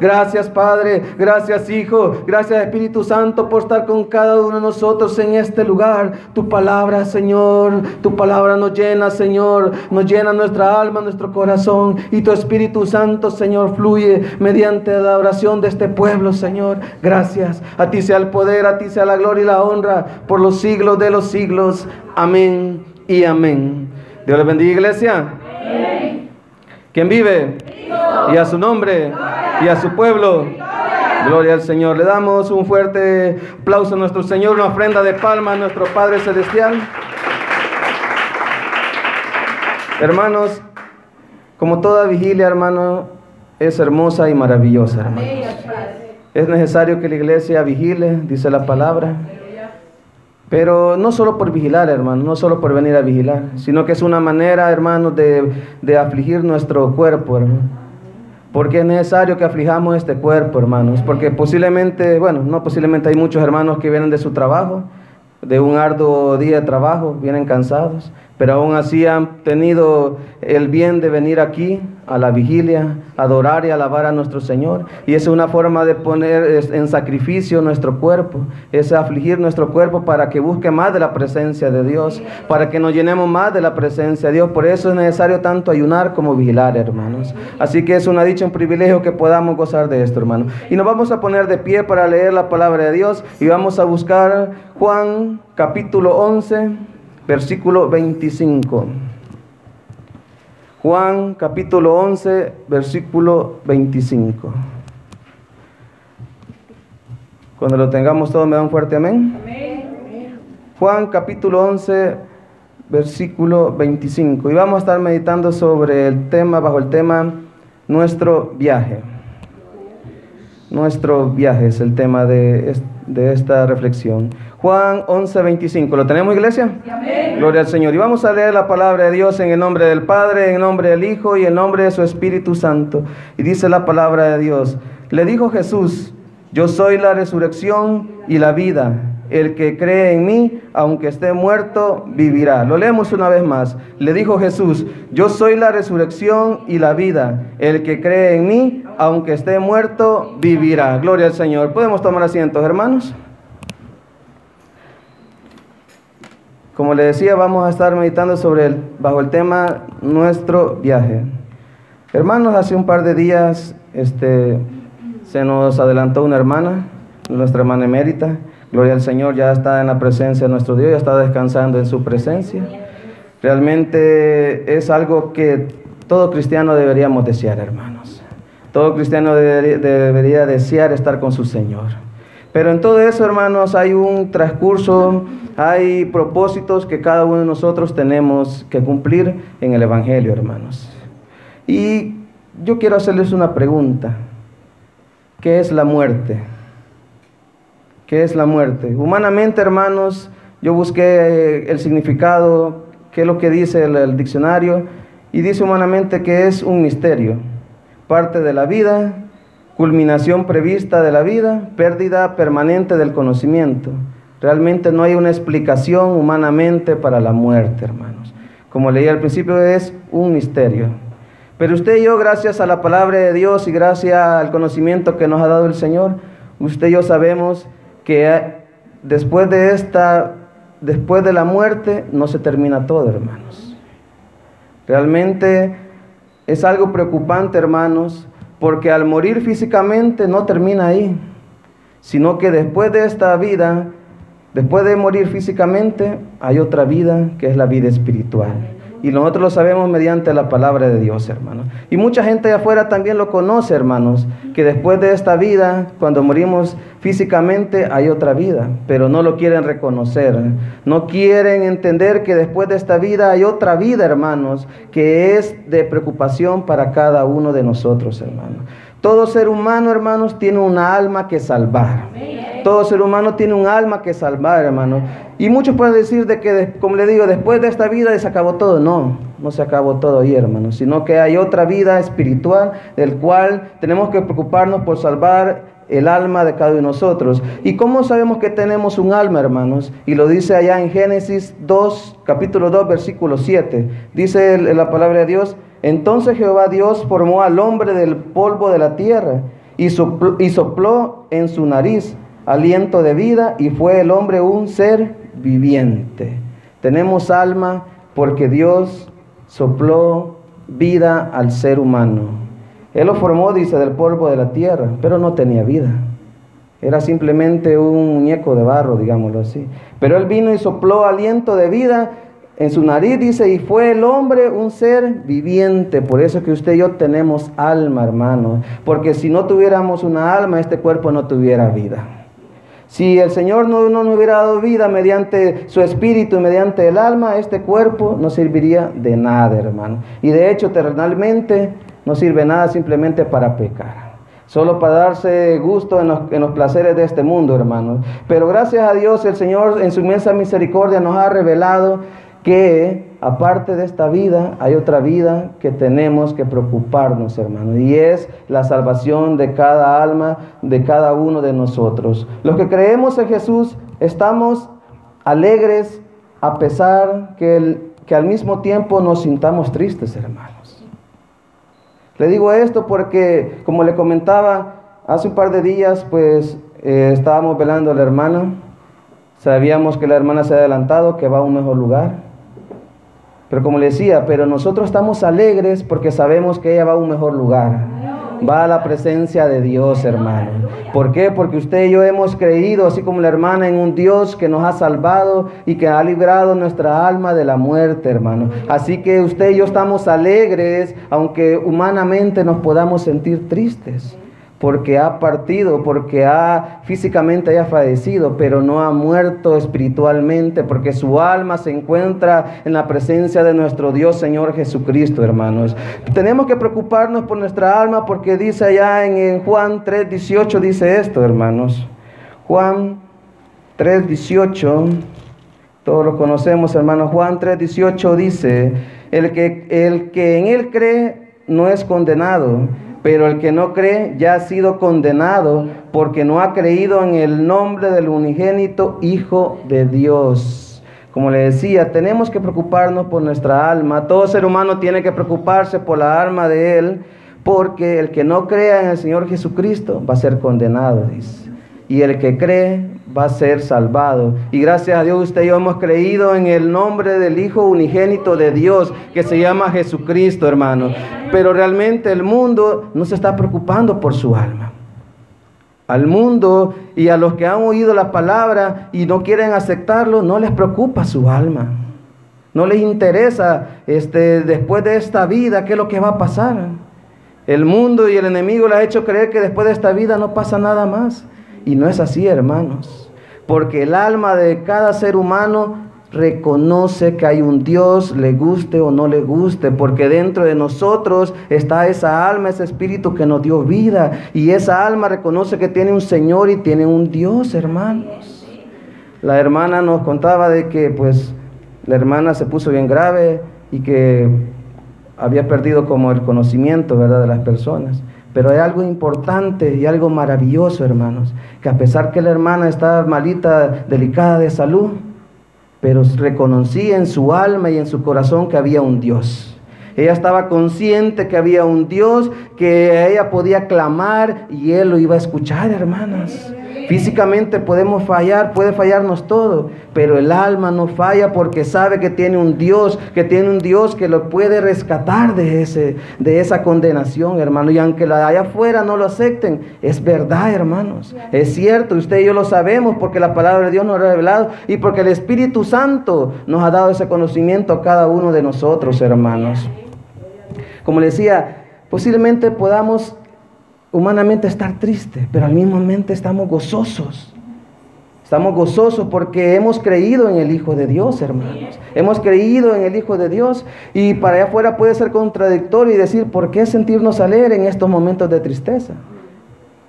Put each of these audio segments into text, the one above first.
Gracias Padre, gracias Hijo, gracias Espíritu Santo por estar con cada uno de nosotros en este lugar. Tu palabra, Señor, tu palabra nos llena, Señor, nos llena nuestra alma, nuestro corazón y tu Espíritu Santo, Señor, fluye mediante la oración de este pueblo, Señor. Gracias. A ti sea el poder, a ti sea la gloria y la honra por los siglos de los siglos. Amén y amén. Dios les bendiga, iglesia. ¿Quién vive? Y a su nombre y a su pueblo. Gloria al Señor. Le damos un fuerte aplauso a nuestro Señor, una ofrenda de palma a nuestro Padre Celestial. Hermanos, como toda vigilia, hermano, es hermosa y maravillosa, hermanos. Es necesario que la iglesia vigile, dice la palabra. Pero no solo por vigilar, hermano, no solo por venir a vigilar, sino que es una manera, hermano, de, de afligir nuestro cuerpo, hermano. Porque es necesario que aflijamos este cuerpo, hermanos. Porque posiblemente, bueno, no posiblemente hay muchos hermanos que vienen de su trabajo, de un arduo día de trabajo, vienen cansados pero aún así han tenido el bien de venir aquí a la vigilia, adorar y alabar a nuestro Señor. Y es una forma de poner en sacrificio nuestro cuerpo, es afligir nuestro cuerpo para que busque más de la presencia de Dios, para que nos llenemos más de la presencia de Dios. Por eso es necesario tanto ayunar como vigilar, hermanos. Así que es una dicha, un privilegio que podamos gozar de esto, hermano. Y nos vamos a poner de pie para leer la palabra de Dios y vamos a buscar Juan capítulo 11 versículo 25. Juan capítulo 11, versículo 25. Cuando lo tengamos todo, me da un fuerte amén. Juan capítulo 11, versículo 25. Y vamos a estar meditando sobre el tema, bajo el tema, nuestro viaje. Nuestro viaje es el tema de, de esta reflexión. Juan 11, 25. ¿Lo tenemos, iglesia? Gloria al Señor. Y vamos a leer la palabra de Dios en el nombre del Padre, en el nombre del Hijo y en el nombre de su Espíritu Santo. Y dice la palabra de Dios. Le dijo Jesús, yo soy la resurrección y la vida. El que cree en mí, aunque esté muerto, vivirá. Lo leemos una vez más. Le dijo Jesús, yo soy la resurrección y la vida. El que cree en mí, aunque esté muerto, vivirá. Gloria al Señor. ¿Podemos tomar asientos, hermanos? Como le decía, vamos a estar meditando sobre el, bajo el tema nuestro viaje. Hermanos, hace un par de días este, se nos adelantó una hermana, nuestra hermana emérita. Gloria al Señor, ya está en la presencia de nuestro Dios, ya está descansando en su presencia. Realmente es algo que todo cristiano deberíamos desear, hermanos. Todo cristiano debería desear estar con su Señor. Pero en todo eso, hermanos, hay un transcurso hay propósitos que cada uno de nosotros tenemos que cumplir en el Evangelio, hermanos. Y yo quiero hacerles una pregunta. ¿Qué es la muerte? ¿Qué es la muerte? Humanamente, hermanos, yo busqué el significado, qué es lo que dice el, el diccionario, y dice humanamente que es un misterio, parte de la vida, culminación prevista de la vida, pérdida permanente del conocimiento. Realmente no hay una explicación humanamente para la muerte, hermanos. Como leí al principio, es un misterio. Pero usted y yo, gracias a la palabra de Dios y gracias al conocimiento que nos ha dado el Señor, usted y yo sabemos que después de esta, después de la muerte, no se termina todo, hermanos. Realmente es algo preocupante, hermanos, porque al morir físicamente no termina ahí, sino que después de esta vida Después de morir físicamente, hay otra vida que es la vida espiritual. Y nosotros lo sabemos mediante la palabra de Dios, hermanos. Y mucha gente de afuera también lo conoce, hermanos, que después de esta vida, cuando morimos físicamente, hay otra vida, pero no lo quieren reconocer. No quieren entender que después de esta vida hay otra vida, hermanos, que es de preocupación para cada uno de nosotros, hermanos. Todo ser humano, hermanos, tiene una alma que salvar. Todo ser humano tiene un alma que salvar, hermano. Y muchos pueden decir de que, como le digo, después de esta vida se acabó todo. No, no se acabó todo ahí, hermano. Sino que hay otra vida espiritual del cual tenemos que preocuparnos por salvar el alma de cada uno de nosotros. ¿Y cómo sabemos que tenemos un alma, hermanos? Y lo dice allá en Génesis 2, capítulo 2, versículo 7. Dice la palabra de Dios, entonces Jehová Dios formó al hombre del polvo de la tierra y sopló, y sopló en su nariz aliento de vida y fue el hombre un ser viviente. Tenemos alma porque Dios sopló vida al ser humano. Él lo formó, dice, del polvo de la tierra, pero no tenía vida. Era simplemente un muñeco de barro, digámoslo así. Pero él vino y sopló aliento de vida en su nariz, dice, y fue el hombre un ser viviente. Por eso que usted y yo tenemos alma, hermano. Porque si no tuviéramos una alma, este cuerpo no tuviera vida. Si el Señor no, no nos hubiera dado vida mediante su espíritu, mediante el alma, este cuerpo no serviría de nada, hermano. Y de hecho, terrenalmente, no sirve nada simplemente para pecar. Solo para darse gusto en los, en los placeres de este mundo, hermanos. Pero gracias a Dios, el Señor en su inmensa misericordia nos ha revelado que aparte de esta vida hay otra vida que tenemos que preocuparnos, hermano, y es la salvación de cada alma, de cada uno de nosotros. Los que creemos en Jesús estamos alegres a pesar que, que al mismo tiempo nos sintamos tristes, hermanos. Le digo esto porque, como le comentaba, hace un par de días, pues eh, estábamos velando a la hermana. Sabíamos que la hermana se ha adelantado, que va a un mejor lugar. Pero como le decía, pero nosotros estamos alegres porque sabemos que ella va a un mejor lugar. Va a la presencia de Dios, hermano. ¿Por qué? Porque usted y yo hemos creído, así como la hermana, en un Dios que nos ha salvado y que ha librado nuestra alma de la muerte, hermano. Así que usted y yo estamos alegres, aunque humanamente nos podamos sentir tristes porque ha partido, porque ha físicamente haya fallecido, pero no ha muerto espiritualmente, porque su alma se encuentra en la presencia de nuestro Dios Señor Jesucristo, hermanos. Tenemos que preocuparnos por nuestra alma porque dice allá en, Juan 3:18 dice esto, hermanos. Juan 3:18 todos lo conocemos, hermanos. Juan 3:18 dice, el que el que en él cree no es condenado pero el que no cree ya ha sido condenado porque no ha creído en el nombre del unigénito Hijo de Dios. Como le decía, tenemos que preocuparnos por nuestra alma. Todo ser humano tiene que preocuparse por la alma de él, porque el que no crea en el Señor Jesucristo va a ser condenado, dice. Y el que cree va a ser salvado. Y gracias a Dios usted y yo hemos creído en el nombre del Hijo unigénito de Dios, que se llama Jesucristo, hermano. Pero realmente el mundo no se está preocupando por su alma. Al mundo y a los que han oído la palabra y no quieren aceptarlo, no les preocupa su alma. No les interesa este, después de esta vida qué es lo que va a pasar. El mundo y el enemigo le ha hecho creer que después de esta vida no pasa nada más. Y no es así, hermanos. Porque el alma de cada ser humano reconoce que hay un Dios, le guste o no le guste, porque dentro de nosotros está esa alma, ese espíritu que nos dio vida, y esa alma reconoce que tiene un Señor y tiene un Dios, hermanos. La hermana nos contaba de que pues la hermana se puso bien grave y que había perdido como el conocimiento, ¿verdad?, de las personas. Pero hay algo importante y algo maravilloso, hermanos, que a pesar que la hermana estaba malita, delicada de salud, pero reconocía en su alma y en su corazón que había un Dios. Ella estaba consciente que había un Dios que ella podía clamar y él lo iba a escuchar, hermanas. Físicamente podemos fallar, puede fallarnos todo, pero el alma no falla porque sabe que tiene un Dios, que tiene un Dios que lo puede rescatar de, ese, de esa condenación, hermano. Y aunque la de allá afuera no lo acepten, es verdad, hermanos. Es cierto, usted y yo lo sabemos porque la palabra de Dios nos ha revelado y porque el Espíritu Santo nos ha dado ese conocimiento a cada uno de nosotros, hermanos. Como le decía, posiblemente podamos humanamente estar triste, pero al mismo momento estamos gozosos. Estamos gozosos porque hemos creído en el Hijo de Dios, hermanos. Hemos creído en el Hijo de Dios y para allá afuera puede ser contradictorio y decir, ¿por qué sentirnos alegres en estos momentos de tristeza?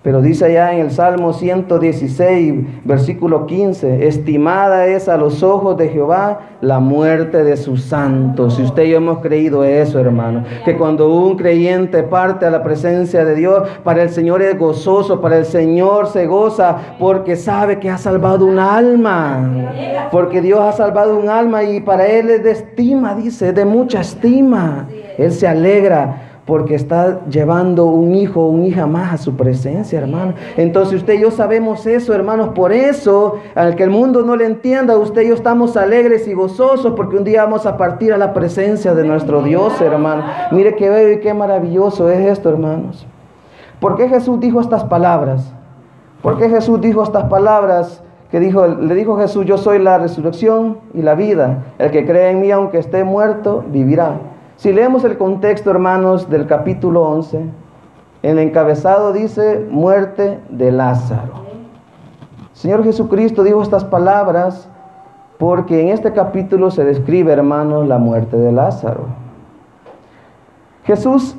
Pero dice allá en el Salmo 116, versículo 15, estimada es a los ojos de Jehová la muerte de sus santos. Si usted y yo hemos creído eso, hermano, que cuando un creyente parte a la presencia de Dios, para el Señor es gozoso, para el Señor se goza, porque sabe que ha salvado un alma. Porque Dios ha salvado un alma y para Él es de estima, dice, de mucha estima. Él se alegra porque está llevando un hijo o una hija más a su presencia, hermano. Entonces usted y yo sabemos eso, hermanos. Por eso, al que el mundo no le entienda, usted y yo estamos alegres y gozosos porque un día vamos a partir a la presencia de nuestro Dios, hermano. Mire qué bello y qué maravilloso es esto, hermanos. ¿Por qué Jesús dijo estas palabras? ¿Por qué Jesús dijo estas palabras? Que dijo, le dijo Jesús, yo soy la resurrección y la vida. El que cree en mí, aunque esté muerto, vivirá. Si leemos el contexto, hermanos, del capítulo 11, el encabezado dice muerte de Lázaro. Señor Jesucristo dijo estas palabras porque en este capítulo se describe, hermanos, la muerte de Lázaro. Jesús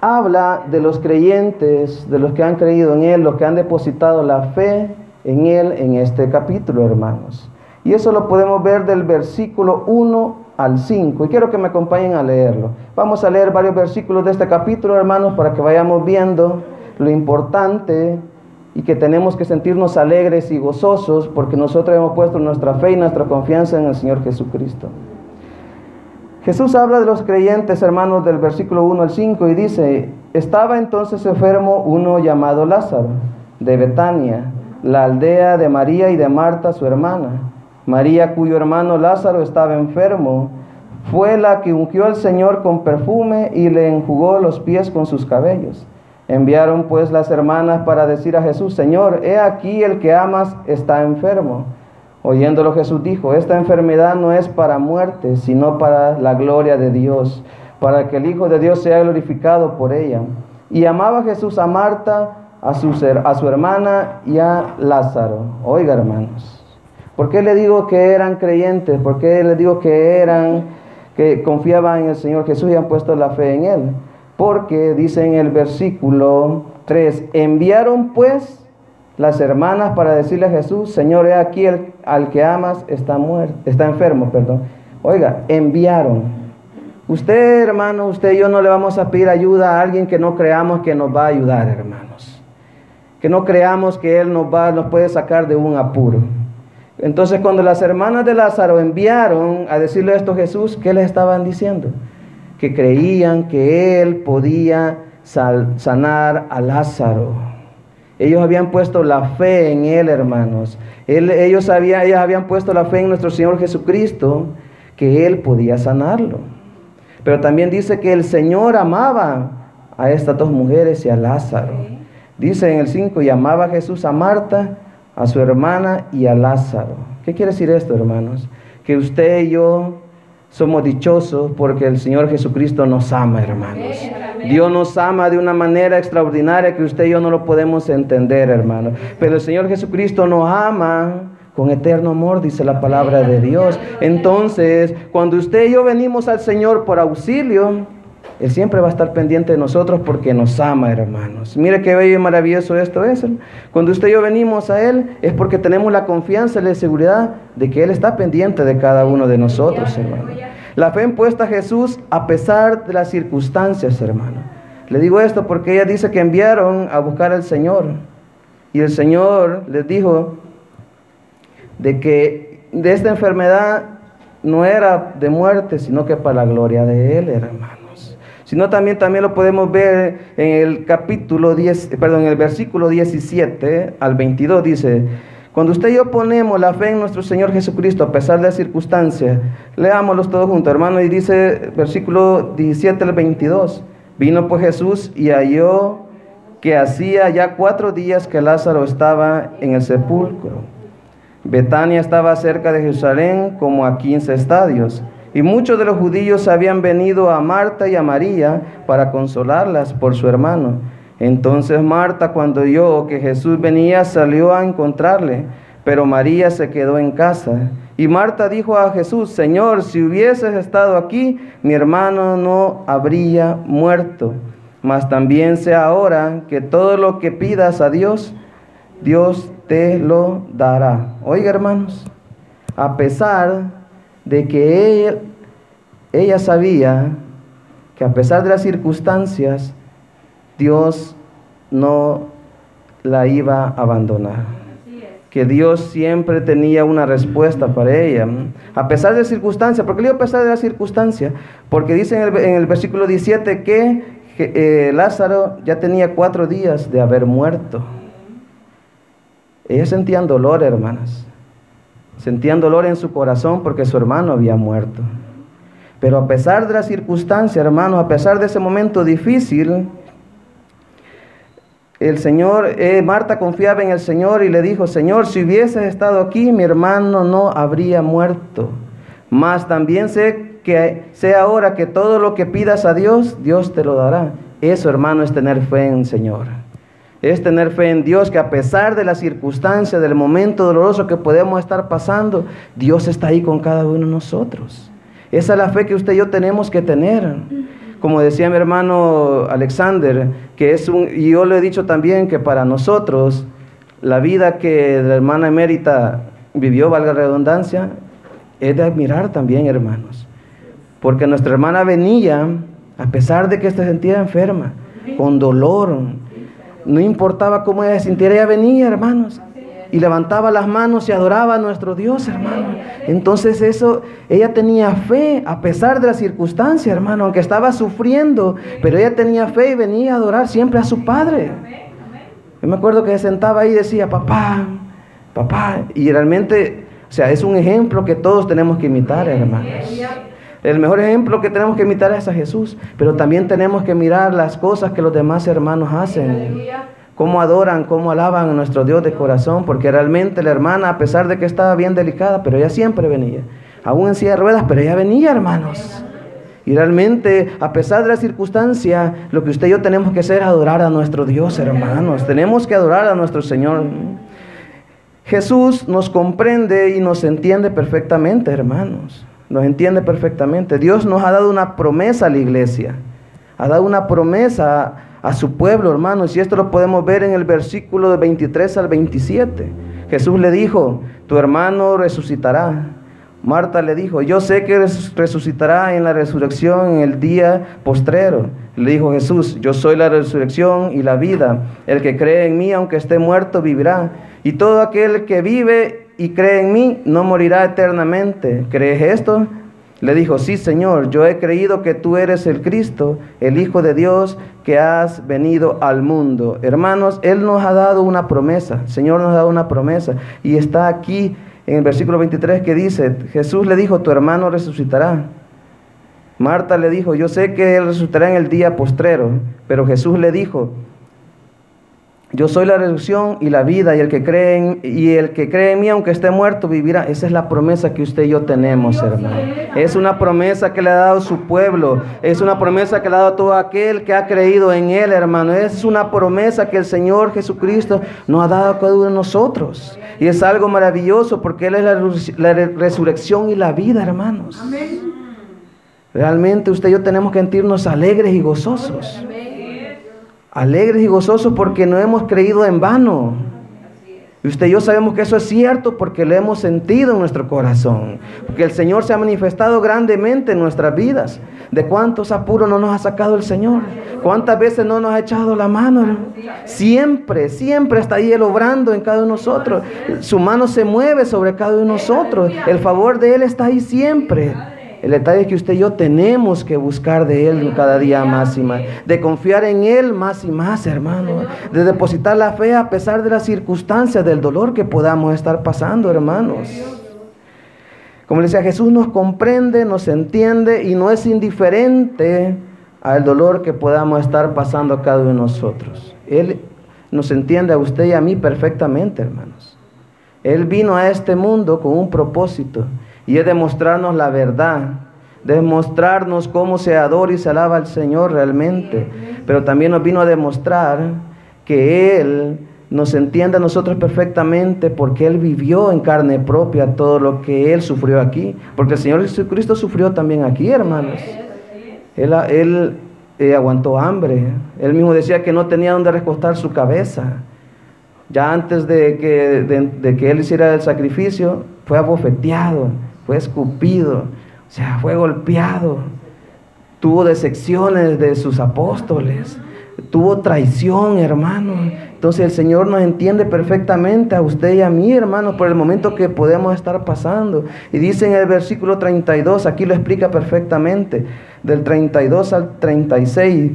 habla de los creyentes, de los que han creído en Él, los que han depositado la fe en Él en este capítulo, hermanos. Y eso lo podemos ver del versículo 1 al 5. Y quiero que me acompañen a leerlo. Vamos a leer varios versículos de este capítulo, hermanos, para que vayamos viendo lo importante y que tenemos que sentirnos alegres y gozosos porque nosotros hemos puesto nuestra fe y nuestra confianza en el Señor Jesucristo. Jesús habla de los creyentes, hermanos, del versículo 1 al 5 y dice, estaba entonces enfermo uno llamado Lázaro, de Betania, la aldea de María y de Marta, su hermana. María, cuyo hermano Lázaro estaba enfermo, fue la que ungió al Señor con perfume y le enjugó los pies con sus cabellos. Enviaron pues las hermanas para decir a Jesús, Señor, he aquí el que amas está enfermo. Oyéndolo Jesús dijo, esta enfermedad no es para muerte, sino para la gloria de Dios, para que el Hijo de Dios sea glorificado por ella. Y amaba Jesús a Marta, a su, a su hermana y a Lázaro. Oiga hermanos. ¿Por qué le digo que eran creyentes? ¿Por qué le digo que eran, que confiaban en el Señor Jesús y han puesto la fe en Él? Porque dice en el versículo 3, enviaron pues las hermanas para decirle a Jesús, Señor, he aquí el, al que amas está muerto, está enfermo, perdón. Oiga, enviaron. Usted, hermano, usted y yo no le vamos a pedir ayuda a alguien que no creamos que nos va a ayudar, hermanos. Que no creamos que Él nos va, nos puede sacar de un apuro. Entonces cuando las hermanas de Lázaro enviaron a decirle esto a Jesús, ¿qué les estaban diciendo? Que creían que él podía sanar a Lázaro. Ellos habían puesto la fe en él, hermanos. ellos, habían, puesto la fe en nuestro Señor Jesucristo, que él podía sanarlo. Pero también dice que el Señor amaba a estas dos mujeres y a Lázaro. Dice en el 5, y amaba a Jesús a Marta a su hermana y a Lázaro. ¿Qué quiere decir esto, hermanos? Que usted y yo somos dichosos porque el Señor Jesucristo nos ama, hermanos. Dios nos ama de una manera extraordinaria que usted y yo no lo podemos entender, hermanos. Pero el Señor Jesucristo nos ama con eterno amor, dice la palabra de Dios. Entonces, cuando usted y yo venimos al Señor por auxilio, él siempre va a estar pendiente de nosotros porque nos ama, hermanos. Mire qué bello y maravilloso esto es. Cuando usted y yo venimos a Él es porque tenemos la confianza y la seguridad de que Él está pendiente de cada uno de nosotros, hermano. La fe impuesta a Jesús a pesar de las circunstancias, hermano. Le digo esto porque ella dice que enviaron a buscar al Señor. Y el Señor les dijo de que de esta enfermedad no era de muerte, sino que para la gloria de Él, hermano sino también, también lo podemos ver en el capítulo 10, perdón, en el versículo 17 al 22 dice, cuando usted y yo ponemos la fe en nuestro Señor Jesucristo a pesar de las circunstancias, leámoslos todos juntos, hermano, y dice versículo 17 al 22, vino pues Jesús y halló que hacía ya cuatro días que Lázaro estaba en el sepulcro. Betania estaba cerca de Jerusalén como a 15 estadios y muchos de los judíos habían venido a Marta y a María para consolarlas por su hermano. Entonces Marta, cuando oyó que Jesús venía, salió a encontrarle, pero María se quedó en casa. Y Marta dijo a Jesús, Señor, si hubieses estado aquí, mi hermano no habría muerto. Mas también sea ahora que todo lo que pidas a Dios, Dios te lo dará. Oiga, hermanos, a pesar de que ella, sabía que a pesar de las circunstancias, Dios no la iba a abandonar. que Dios siempre tenía una respuesta para ella. A pesar de la circunstancia, ¿por qué le digo a pesar de la circunstancia? Porque dice en el, versículo 17 que, eh, Lázaro ya tenía cuatro días de haber muerto. Ella sentían dolor, hermanas. Sentían dolor en su corazón porque su hermano había muerto. Pero a pesar de la circunstancia, hermanos, a pesar de ese momento difícil, el Señor, eh, Marta confiaba en el Señor y le dijo, Señor, si hubieses estado aquí, mi hermano no habría muerto. Mas también sé que sé ahora que todo lo que pidas a Dios, Dios te lo dará. Eso, hermano, es tener fe en el Señor. Es tener fe en Dios que a pesar de la circunstancia, del momento doloroso que podemos estar pasando, Dios está ahí con cada uno de nosotros. Esa es la fe que usted y yo tenemos que tener como decía mi hermano Alexander, que es un, y yo le he dicho también que para nosotros, la vida que la hermana emérita vivió, valga la redundancia, es de admirar también, hermanos. Porque nuestra hermana venía, a pesar de que se sentía enferma, con dolor, no importaba cómo ella se sintiera, ella venía, hermanos y levantaba las manos y adoraba a nuestro Dios, hermano. Entonces eso, ella tenía fe a pesar de la circunstancia, hermano, aunque estaba sufriendo, pero ella tenía fe y venía a adorar siempre a su Padre. Yo me acuerdo que sentaba ahí y decía, papá, papá, y realmente, o sea, es un ejemplo que todos tenemos que imitar, hermanos. El mejor ejemplo que tenemos que imitar es a Jesús, pero también tenemos que mirar las cosas que los demás hermanos hacen cómo adoran, cómo alaban a nuestro Dios de corazón, porque realmente la hermana, a pesar de que estaba bien delicada, pero ella siempre venía, aún en silla de ruedas, pero ella venía, hermanos. Y realmente, a pesar de la circunstancia, lo que usted y yo tenemos que hacer es adorar a nuestro Dios, hermanos. Tenemos que adorar a nuestro Señor. Jesús nos comprende y nos entiende perfectamente, hermanos. Nos entiende perfectamente. Dios nos ha dado una promesa a la iglesia. Ha dado una promesa a su pueblo, hermanos. Y esto lo podemos ver en el versículo de 23 al 27. Jesús le dijo, tu hermano resucitará. Marta le dijo, yo sé que resucitará en la resurrección en el día postrero. Le dijo Jesús, yo soy la resurrección y la vida. El que cree en mí, aunque esté muerto, vivirá. Y todo aquel que vive y cree en mí, no morirá eternamente. ¿Crees esto? Le dijo, sí Señor, yo he creído que tú eres el Cristo, el Hijo de Dios, que has venido al mundo. Hermanos, Él nos ha dado una promesa, Señor nos ha dado una promesa. Y está aquí en el versículo 23 que dice, Jesús le dijo, tu hermano resucitará. Marta le dijo, yo sé que Él resucitará en el día postrero, pero Jesús le dijo, yo soy la resurrección y la vida, y el que cree en, y el que cree en mí, aunque esté muerto, vivirá. Esa es la promesa que usted y yo tenemos, hermano. Es una promesa que le ha dado su pueblo. Es una promesa que le ha dado todo aquel que ha creído en él, hermano. Es una promesa que el Señor Jesucristo nos ha dado a cada uno de nosotros. Y es algo maravilloso porque Él es la, la resurrección y la vida, hermanos. Realmente usted y yo tenemos que sentirnos alegres y gozosos alegres y gozosos porque no hemos creído en vano. Y usted y yo sabemos que eso es cierto porque lo hemos sentido en nuestro corazón. Porque el Señor se ha manifestado grandemente en nuestras vidas. ¿De cuántos apuros no nos ha sacado el Señor? ¿Cuántas veces no nos ha echado la mano? Siempre, siempre está ahí Él obrando en cada uno de nosotros. Su mano se mueve sobre cada uno de nosotros. El favor de Él está ahí siempre. El detalle es que usted y yo tenemos que buscar de Él cada día más y más, de confiar en Él más y más, hermano, de depositar la fe a pesar de las circunstancias, del dolor que podamos estar pasando, hermanos. Como le decía, Jesús nos comprende, nos entiende y no es indiferente al dolor que podamos estar pasando cada uno de nosotros. Él nos entiende a usted y a mí perfectamente, hermanos. Él vino a este mundo con un propósito y es demostrarnos la verdad, demostrarnos cómo se adora y se alaba al Señor realmente. Pero también nos vino a demostrar que Él nos entiende a nosotros perfectamente porque Él vivió en carne propia todo lo que Él sufrió aquí. Porque el Señor Jesucristo sufrió también aquí, hermanos. Él, él eh, aguantó hambre. Él mismo decía que no tenía donde recostar su cabeza. Ya antes de que, de que Él hiciera el sacrificio, fue abofeteado fue escupido, o sea, fue golpeado, tuvo decepciones de sus apóstoles, tuvo traición, hermano. Entonces el Señor nos entiende perfectamente a usted y a mí, hermano, por el momento que podemos estar pasando. Y dice en el versículo 32, aquí lo explica perfectamente, del 32 al 36,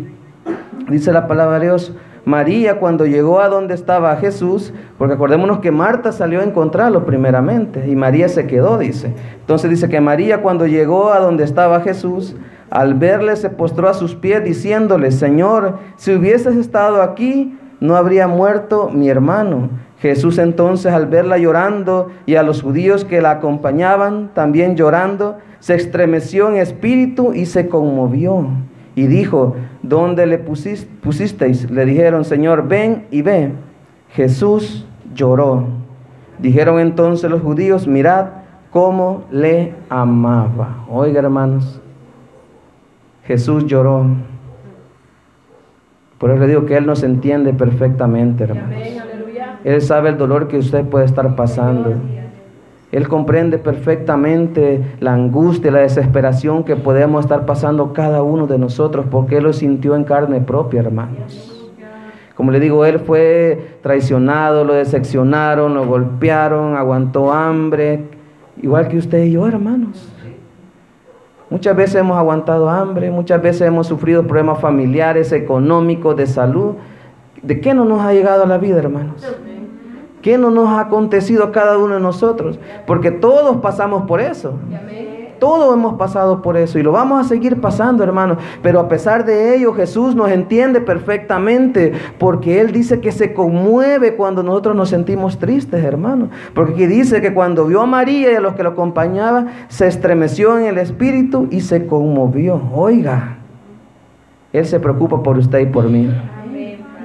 dice la palabra de Dios. María cuando llegó a donde estaba Jesús, porque acordémonos que Marta salió a encontrarlo primeramente y María se quedó, dice. Entonces dice que María cuando llegó a donde estaba Jesús, al verle se postró a sus pies diciéndole, Señor, si hubieses estado aquí, no habría muerto mi hermano. Jesús entonces al verla llorando y a los judíos que la acompañaban también llorando, se estremeció en espíritu y se conmovió. Y dijo, ¿dónde le pusisteis? Le dijeron, Señor, ven y ve. Jesús lloró. Dijeron entonces los judíos, mirad cómo le amaba. Oiga, hermanos, Jesús lloró. Por eso le digo que Él nos entiende perfectamente, hermanos. Él sabe el dolor que usted puede estar pasando. Él comprende perfectamente la angustia, la desesperación que podemos estar pasando cada uno de nosotros, porque Él lo sintió en carne propia, hermanos. Como le digo, Él fue traicionado, lo decepcionaron, lo golpearon, aguantó hambre, igual que usted y yo, hermanos. Muchas veces hemos aguantado hambre, muchas veces hemos sufrido problemas familiares, económicos, de salud. ¿De qué no nos ha llegado a la vida, hermanos? ¿Qué no nos ha acontecido a cada uno de nosotros? Porque todos pasamos por eso. Todos hemos pasado por eso y lo vamos a seguir pasando, hermanos. Pero a pesar de ello, Jesús nos entiende perfectamente porque Él dice que se conmueve cuando nosotros nos sentimos tristes, hermanos. Porque aquí dice que cuando vio a María y a los que lo acompañaban, se estremeció en el espíritu y se conmovió. Oiga, Él se preocupa por usted y por mí.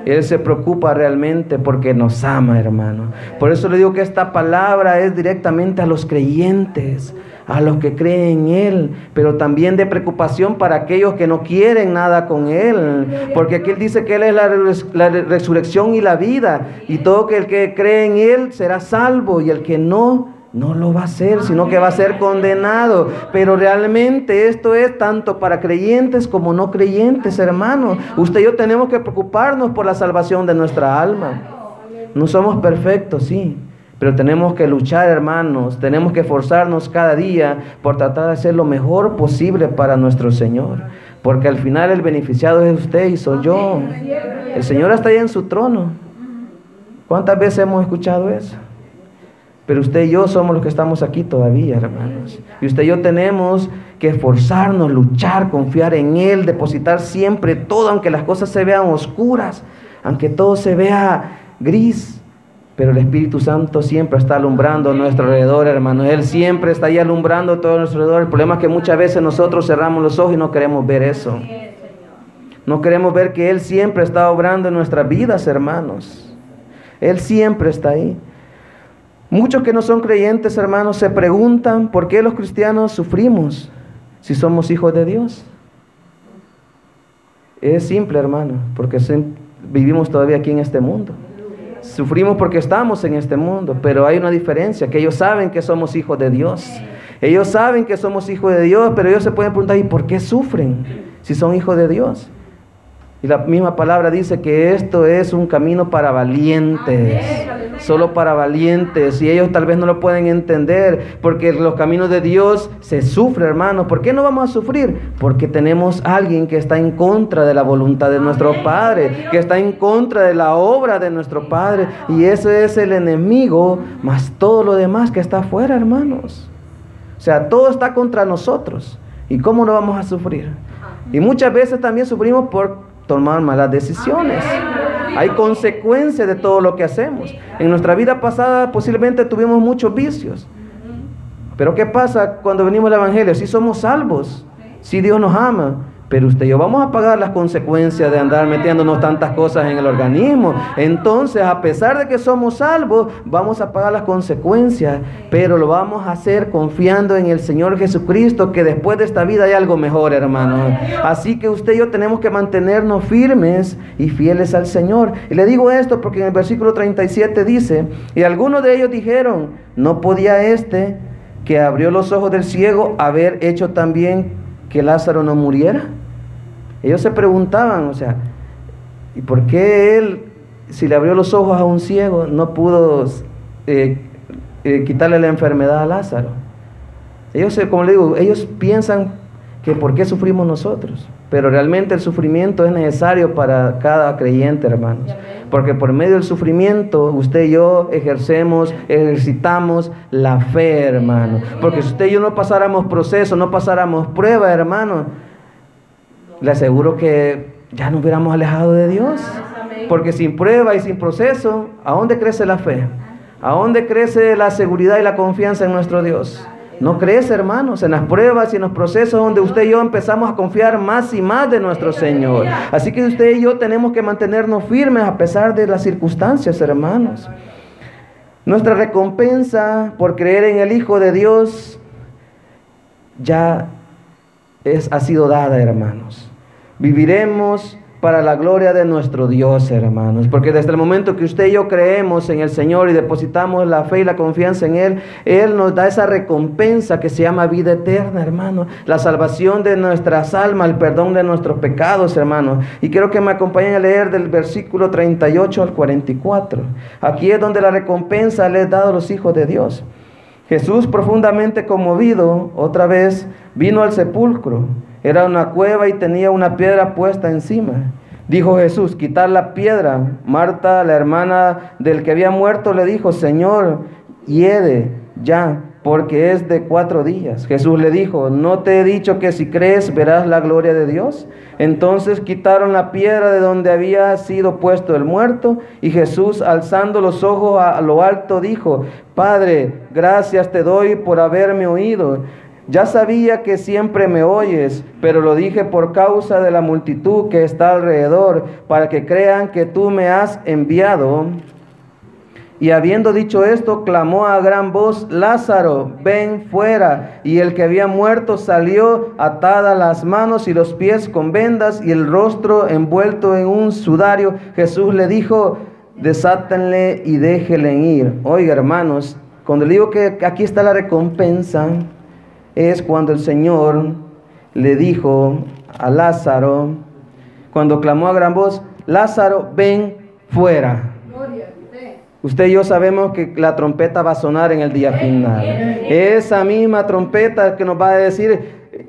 Él se preocupa realmente porque nos ama, hermano. Por eso le digo que esta palabra es directamente a los creyentes, a los que creen en Él, pero también de preocupación para aquellos que no quieren nada con Él. Porque aquí Él dice que Él es la, resurrección y la vida. Y todo el que cree en Él será salvo y el que no no lo va a hacer, sino que va a ser condenado. Pero realmente esto es tanto para creyentes como no creyentes, hermanos. Usted y yo tenemos que preocuparnos por la salvación de nuestra alma. No somos perfectos, sí. Pero tenemos que luchar, hermanos. Tenemos que esforzarnos cada día por tratar de hacer lo mejor posible para nuestro Señor. Porque al final el beneficiado es usted y soy yo. El Señor está ahí en su trono. ¿Cuántas veces hemos escuchado eso? Pero usted y yo somos los que estamos aquí todavía, hermanos. Y usted y yo tenemos que esforzarnos, luchar, confiar en Él, depositar siempre todo, aunque las cosas se vean oscuras, aunque todo se vea gris. Pero el Espíritu Santo siempre está alumbrando a nuestro alrededor, hermanos. Él siempre está ahí alumbrando todo a nuestro alrededor. El problema es que muchas veces nosotros cerramos los ojos y no queremos ver eso. No queremos ver que Él siempre está obrando en nuestras vidas, hermanos. Él siempre está ahí. Muchos que no son creyentes, hermanos, se preguntan por qué los cristianos sufrimos si somos hijos de Dios. Es simple, hermano, porque vivimos todavía aquí en este mundo. Sufrimos porque estamos en este mundo, pero hay una diferencia, que ellos saben que somos hijos de Dios. Ellos saben que somos hijos de Dios, pero ellos se pueden preguntar, ¿y por qué sufren si son hijos de Dios? Y la misma palabra dice que esto es un camino para valientes, solo para valientes. Y ellos tal vez no lo pueden entender, porque los caminos de Dios se sufre, hermano. ¿Por qué no vamos a sufrir? Porque tenemos alguien que está en contra de la voluntad de nuestro Padre, que está en contra de la obra de nuestro Padre. Y ese es el enemigo, más todo lo demás que está afuera, hermanos. O sea, todo está contra nosotros. ¿Y cómo no vamos a sufrir? Y muchas veces también sufrimos por tomar malas decisiones. Hay consecuencias de todo lo que hacemos. En nuestra vida pasada posiblemente tuvimos muchos vicios. Pero ¿qué pasa cuando venimos al Evangelio? Si somos salvos, si Dios nos ama, pero usted y yo vamos a pagar las consecuencias de andar metiéndonos tantas cosas en el organismo. Entonces, a pesar de que somos salvos, vamos a pagar las consecuencias, pero lo vamos a hacer confiando en el Señor Jesucristo, que después de esta vida hay algo mejor, hermano. Así que usted y yo tenemos que mantenernos firmes y fieles al Señor. Y le digo esto porque en el versículo 37 dice, y algunos de ellos dijeron, no podía este que abrió los ojos del ciego haber hecho también que Lázaro no muriera. Ellos se preguntaban, o sea, ¿Y por qué él, si le abrió los ojos a un ciego, no pudo eh, eh, quitarle la enfermedad a Lázaro? Ellos, como le digo, ellos piensan que por qué sufrimos nosotros. Pero realmente el sufrimiento es necesario para cada creyente, hermanos. Porque por medio del sufrimiento, usted y yo ejercemos, ejercitamos la fe, hermano. Porque si usted y yo no pasáramos proceso, no pasáramos prueba, hermano, le aseguro que ya nos hubiéramos alejado de Dios. Porque sin prueba y sin proceso, ¿a dónde crece la fe? ¿A dónde crece la seguridad y la confianza en nuestro Dios? No crees, hermanos, en las pruebas y en los procesos donde usted y yo empezamos a confiar más y más de nuestro Señor. Así que usted y yo tenemos que mantenernos firmes a pesar de las circunstancias, hermanos. Nuestra recompensa por creer en el Hijo de Dios ya es, ha sido dada, hermanos. Viviremos para la gloria de nuestro Dios, hermanos. Porque desde el momento que usted y yo creemos en el Señor y depositamos la fe y la confianza en Él, Él nos da esa recompensa que se llama vida eterna, hermano. La salvación de nuestras almas, el perdón de nuestros pecados, hermanos. Y quiero que me acompañen a leer del versículo 38 al 44. Aquí es donde la recompensa le es dado a los hijos de Dios. Jesús, profundamente conmovido, otra vez vino al sepulcro. Era una cueva y tenía una piedra puesta encima. Dijo Jesús, quitar la piedra. Marta, la hermana del que había muerto, le dijo, Señor, hiede ya, porque es de cuatro días. Jesús le dijo, ¿no te he dicho que si crees verás la gloria de Dios? Entonces quitaron la piedra de donde había sido puesto el muerto y Jesús, alzando los ojos a lo alto, dijo, Padre, gracias te doy por haberme oído. Ya sabía que siempre me oyes, pero lo dije por causa de la multitud que está alrededor, para que crean que tú me has enviado. Y habiendo dicho esto, clamó a gran voz, Lázaro, ven fuera. Y el que había muerto salió atada las manos y los pies con vendas y el rostro envuelto en un sudario. Jesús le dijo, desátenle y déjenle ir. Oiga, hermanos, cuando le digo que aquí está la recompensa, es cuando el Señor le dijo a Lázaro, cuando clamó a gran voz, Lázaro, ven fuera. Usted y yo sabemos que la trompeta va a sonar en el día final. Esa misma trompeta que nos va a decir,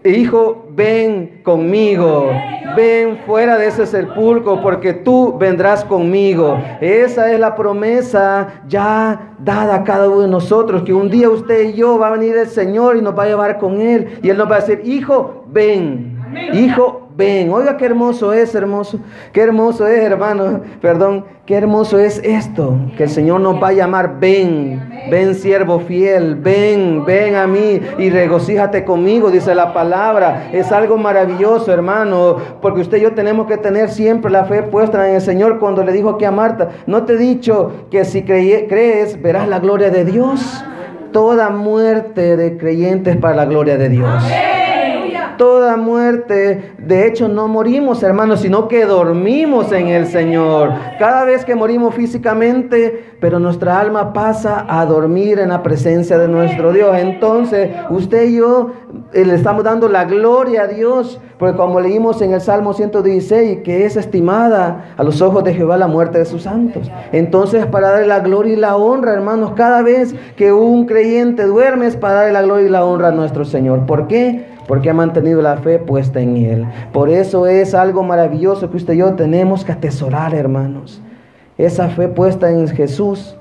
hijo, ven conmigo, ven fuera de ese sepulcro porque tú vendrás conmigo. Esa es la promesa ya dada a cada uno de nosotros, que un día usted y yo va a venir el Señor y nos va a llevar con Él y Él nos va a decir, hijo, ven, hijo, ven. Oiga, qué hermoso es, hermoso. Qué hermoso es, hermano. Perdón, qué hermoso es esto. Que el Señor nos va a llamar, ven, ven siervo fiel, ven, ven a mí y regocíjate conmigo, dice la palabra. Es algo maravilloso, hermano, porque usted y yo tenemos que tener siempre la fe puesta en el Señor cuando le dijo aquí a Marta, no te he dicho que si crees verás la gloria de Dios. Toda muerte de creyentes para la gloria de Dios toda muerte. De hecho, no morimos, hermanos, sino que dormimos en el Señor. Cada vez que morimos físicamente, pero nuestra alma pasa a dormir en la presencia de nuestro Dios. Entonces, usted y yo eh, le estamos dando la gloria a Dios, porque como leímos en el Salmo 116, que es estimada a los ojos de Jehová la muerte de sus santos. Entonces, para darle la gloria y la honra, hermanos, cada vez que un creyente duerme es para darle la gloria y la honra a nuestro Señor. ¿Por qué? Porque ha mantenido la fe puesta en Él. Por eso es algo maravilloso que usted y yo tenemos que atesorar, hermanos. Esa fe puesta en Jesús,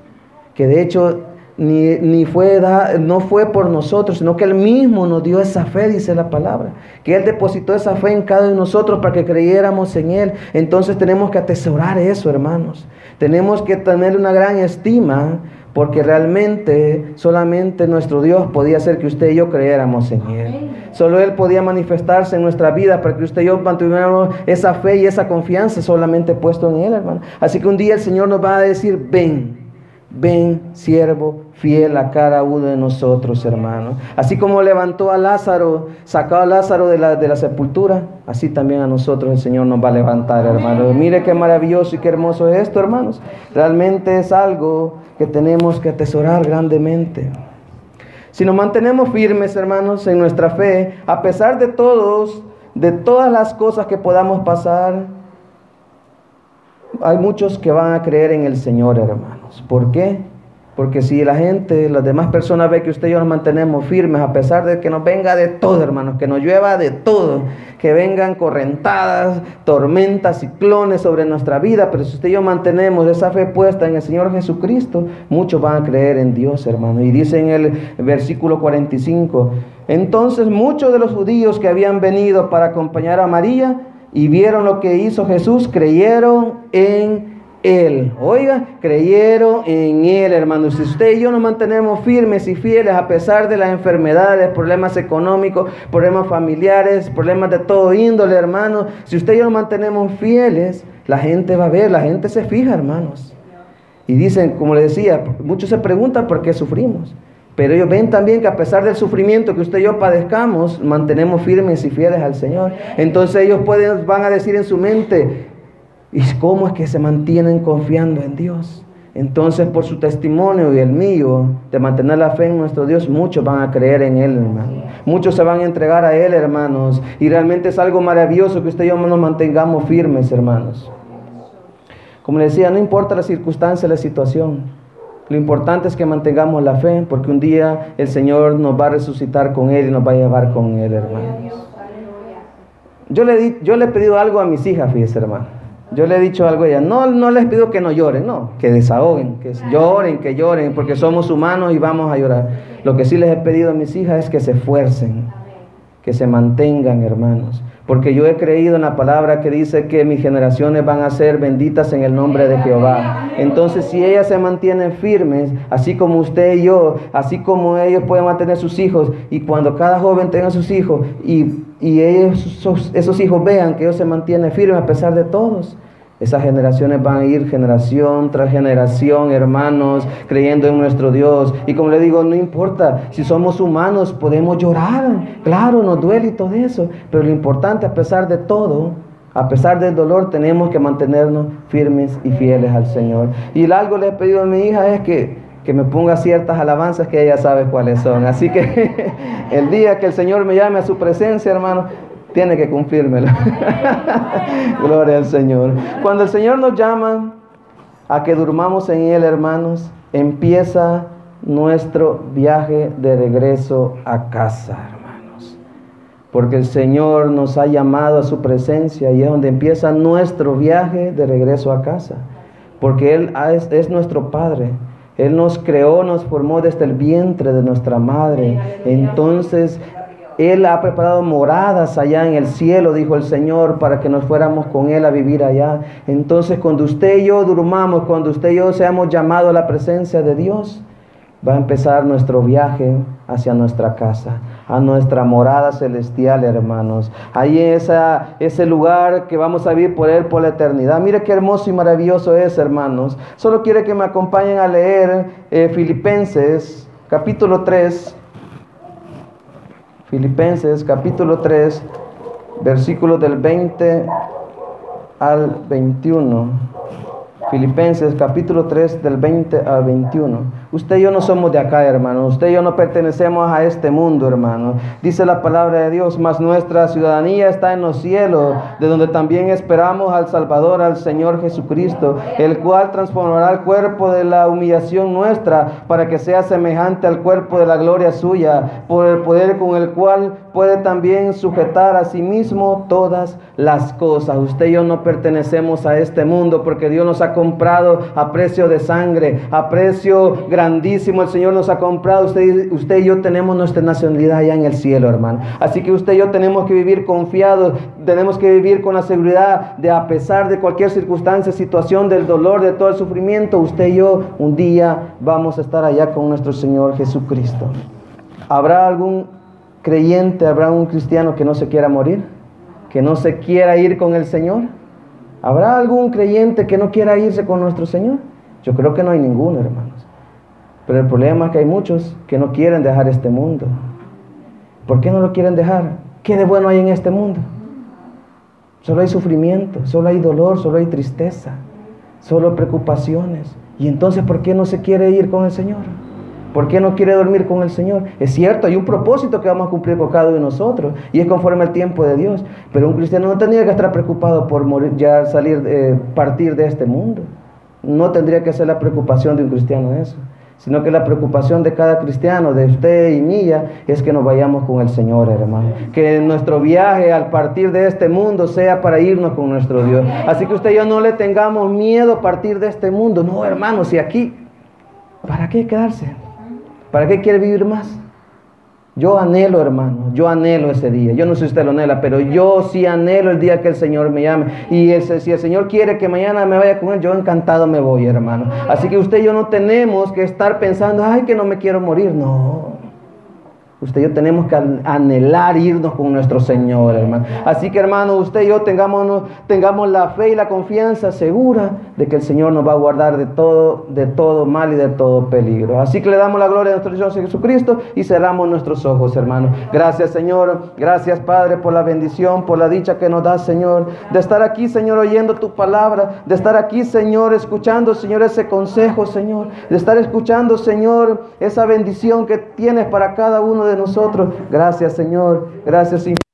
que de hecho ni, ni fue no fue por nosotros, sino que Él mismo nos dio esa fe, dice la palabra. Que Él depositó esa fe en cada uno de nosotros para que creyéramos en Él. Entonces tenemos que atesorar eso, hermanos. Tenemos que tener una gran estima porque realmente solamente nuestro Dios podía hacer que usted y yo creyéramos en Él. Solo Él podía manifestarse en nuestra vida para que usted y yo mantuviéramos esa fe y esa confianza solamente puesto en Él, hermano. Así que un día el Señor nos va a decir, ven, ven, siervo fiel a cada uno de nosotros, hermano. Así como levantó a Lázaro, sacó a Lázaro de la, de la sepultura, así también a nosotros el Señor nos va a levantar, hermano. Mire qué maravilloso y qué hermoso es esto, hermanos. Realmente es algo que tenemos que atesorar grandemente. Si nos mantenemos firmes, hermanos, en nuestra fe, a pesar de todos, de todas las cosas que podamos pasar, hay muchos que van a creer en el Señor, hermanos. ¿Por qué? Porque si la gente, las demás personas ven que usted y yo nos mantenemos firmes, a pesar de que nos venga de todo, hermanos, que nos llueva de todo, que vengan correntadas, tormentas, ciclones sobre nuestra vida, pero si usted y yo mantenemos esa fe puesta en el Señor Jesucristo, muchos van a creer en Dios, hermano. Y dice en el versículo 45, entonces muchos de los judíos que habían venido para acompañar a María y vieron lo que hizo Jesús, creyeron en él. Oiga, creyeron en Él, hermanos. Si usted y yo nos mantenemos firmes y fieles a pesar de las enfermedades, problemas económicos, problemas familiares, problemas de todo índole, hermanos. Si usted y yo nos mantenemos fieles, la gente va a ver, la gente se fija, hermanos. Y dicen, como le decía, muchos se preguntan por qué sufrimos. Pero ellos ven también que a pesar del sufrimiento que usted y yo padezcamos, mantenemos firmes y fieles al Señor. Entonces ellos pueden, van a decir en su mente, ¿Y cómo es que se mantienen confiando en Dios? Entonces, por su testimonio y el mío de mantener la fe en nuestro Dios, muchos van a creer en Él, hermano. Muchos se van a entregar a Él, hermanos. Y realmente es algo maravilloso que usted y yo nos mantengamos firmes, hermanos. Como le decía, no importa la circunstancia, la situación. Lo importante es que mantengamos la fe, porque un día el Señor nos va a resucitar con Él y nos va a llevar con Él, hermanos. Yo le, di, yo le he pedido algo a mis hijas, fíjese, hermano. Yo le he dicho algo a ella, no, no les pido que no lloren, no, que desahoguen, que lloren, que lloren, porque somos humanos y vamos a llorar. Lo que sí les he pedido a mis hijas es que se esfuercen, que se mantengan, hermanos. Porque yo he creído en la palabra que dice que mis generaciones van a ser benditas en el nombre de Jehová. Entonces, si ellas se mantienen firmes, así como usted y yo, así como ellos pueden mantener sus hijos, y cuando cada joven tenga sus hijos y, y ellos, esos hijos vean que ellos se mantienen firmes a pesar de todos, esas generaciones van a ir generación tras generación, hermanos, creyendo en nuestro Dios. Y como le digo, no importa, si somos humanos podemos llorar, claro, nos duele y todo eso. Pero lo importante, a pesar de todo, a pesar del dolor, tenemos que mantenernos firmes y fieles al Señor. Y algo le he pedido a mi hija es que, que me ponga ciertas alabanzas que ella sabe cuáles son. Así que el día que el Señor me llame a su presencia, hermano, tiene que cumplírmelo. Gloria al Señor. Cuando el Señor nos llama a que durmamos en Él, hermanos, empieza nuestro viaje de regreso a casa, hermanos. Porque el Señor nos ha llamado a su presencia y es donde empieza nuestro viaje de regreso a casa. Porque Él es, es nuestro Padre. Él nos creó, nos formó desde el vientre de nuestra madre. Entonces él ha preparado moradas allá en el cielo, dijo el Señor, para que nos fuéramos con Él a vivir allá. Entonces, cuando usted y yo durmamos, cuando usted y yo seamos llamados a la presencia de Dios, va a empezar nuestro viaje hacia nuestra casa, a nuestra morada celestial, hermanos. Ahí esa, ese lugar que vamos a vivir por Él por la eternidad. Mire qué hermoso y maravilloso es, hermanos. Solo quiere que me acompañen a leer eh, Filipenses, capítulo 3. Filipenses capítulo 3, versículos del 20 al 21. Filipenses capítulo 3 del 20 al 21. Usted y yo no somos de acá, hermano. Usted y yo no pertenecemos a este mundo, hermano. Dice la palabra de Dios, mas nuestra ciudadanía está en los cielos, de donde también esperamos al Salvador, al Señor Jesucristo, el cual transformará el cuerpo de la humillación nuestra para que sea semejante al cuerpo de la gloria suya, por el poder con el cual puede también sujetar a sí mismo todas las cosas. Usted y yo no pertenecemos a este mundo porque Dios nos ha comprado a precio de sangre, a precio grandísimo el Señor nos ha comprado. Usted, usted y yo tenemos nuestra nacionalidad allá en el cielo, hermano. Así que usted y yo tenemos que vivir confiados, tenemos que vivir con la seguridad de a pesar de cualquier circunstancia, situación, del dolor, de todo el sufrimiento, usted y yo un día vamos a estar allá con nuestro Señor Jesucristo. ¿Habrá algún creyente, habrá un cristiano que no se quiera morir? ¿Que no se quiera ir con el Señor? ¿Habrá algún creyente que no quiera irse con nuestro Señor? Yo creo que no hay ninguno, hermanos. Pero el problema es que hay muchos que no quieren dejar este mundo. ¿Por qué no lo quieren dejar? ¿Qué de bueno hay en este mundo? Solo hay sufrimiento, solo hay dolor, solo hay tristeza, solo preocupaciones. ¿Y entonces por qué no se quiere ir con el Señor? ¿Por qué no quiere dormir con el Señor? Es cierto, hay un propósito que vamos a cumplir con cada uno de nosotros y es conforme al tiempo de Dios. Pero un cristiano no tendría que estar preocupado por morir, ya salir, eh, partir de este mundo. No tendría que ser la preocupación de un cristiano eso, sino que la preocupación de cada cristiano, de usted y mía, es que nos vayamos con el Señor, hermano. Que nuestro viaje al partir de este mundo sea para irnos con nuestro Dios. Así que usted y yo no le tengamos miedo a partir de este mundo. No, hermano, si aquí, ¿para qué quedarse? ¿Para qué quiere vivir más? Yo anhelo, hermano, yo anhelo ese día. Yo no sé si usted lo anhela, pero yo sí anhelo el día que el Señor me llame. Y si el Señor quiere que mañana me vaya con Él, yo encantado me voy, hermano. Así que usted y yo no tenemos que estar pensando, ay, que no me quiero morir. No. Usted y yo tenemos que anhelar irnos con nuestro Señor, hermano. Así que, hermano, usted y yo tengamos, la fe y la confianza segura de que el Señor nos va a guardar de todo, de todo mal y de todo peligro. Así que le damos la gloria a nuestro Dios Jesucristo y cerramos nuestros ojos, hermano. Gracias, Señor. Gracias, Padre, por la bendición, por la dicha que nos da, Señor, de estar aquí, Señor, oyendo tu palabra, de estar aquí, Señor, escuchando, Señor, ese consejo, Señor, de estar escuchando, Señor, esa bendición que tienes para cada uno de nosotros. Gracias, Señor. Gracias, Señor.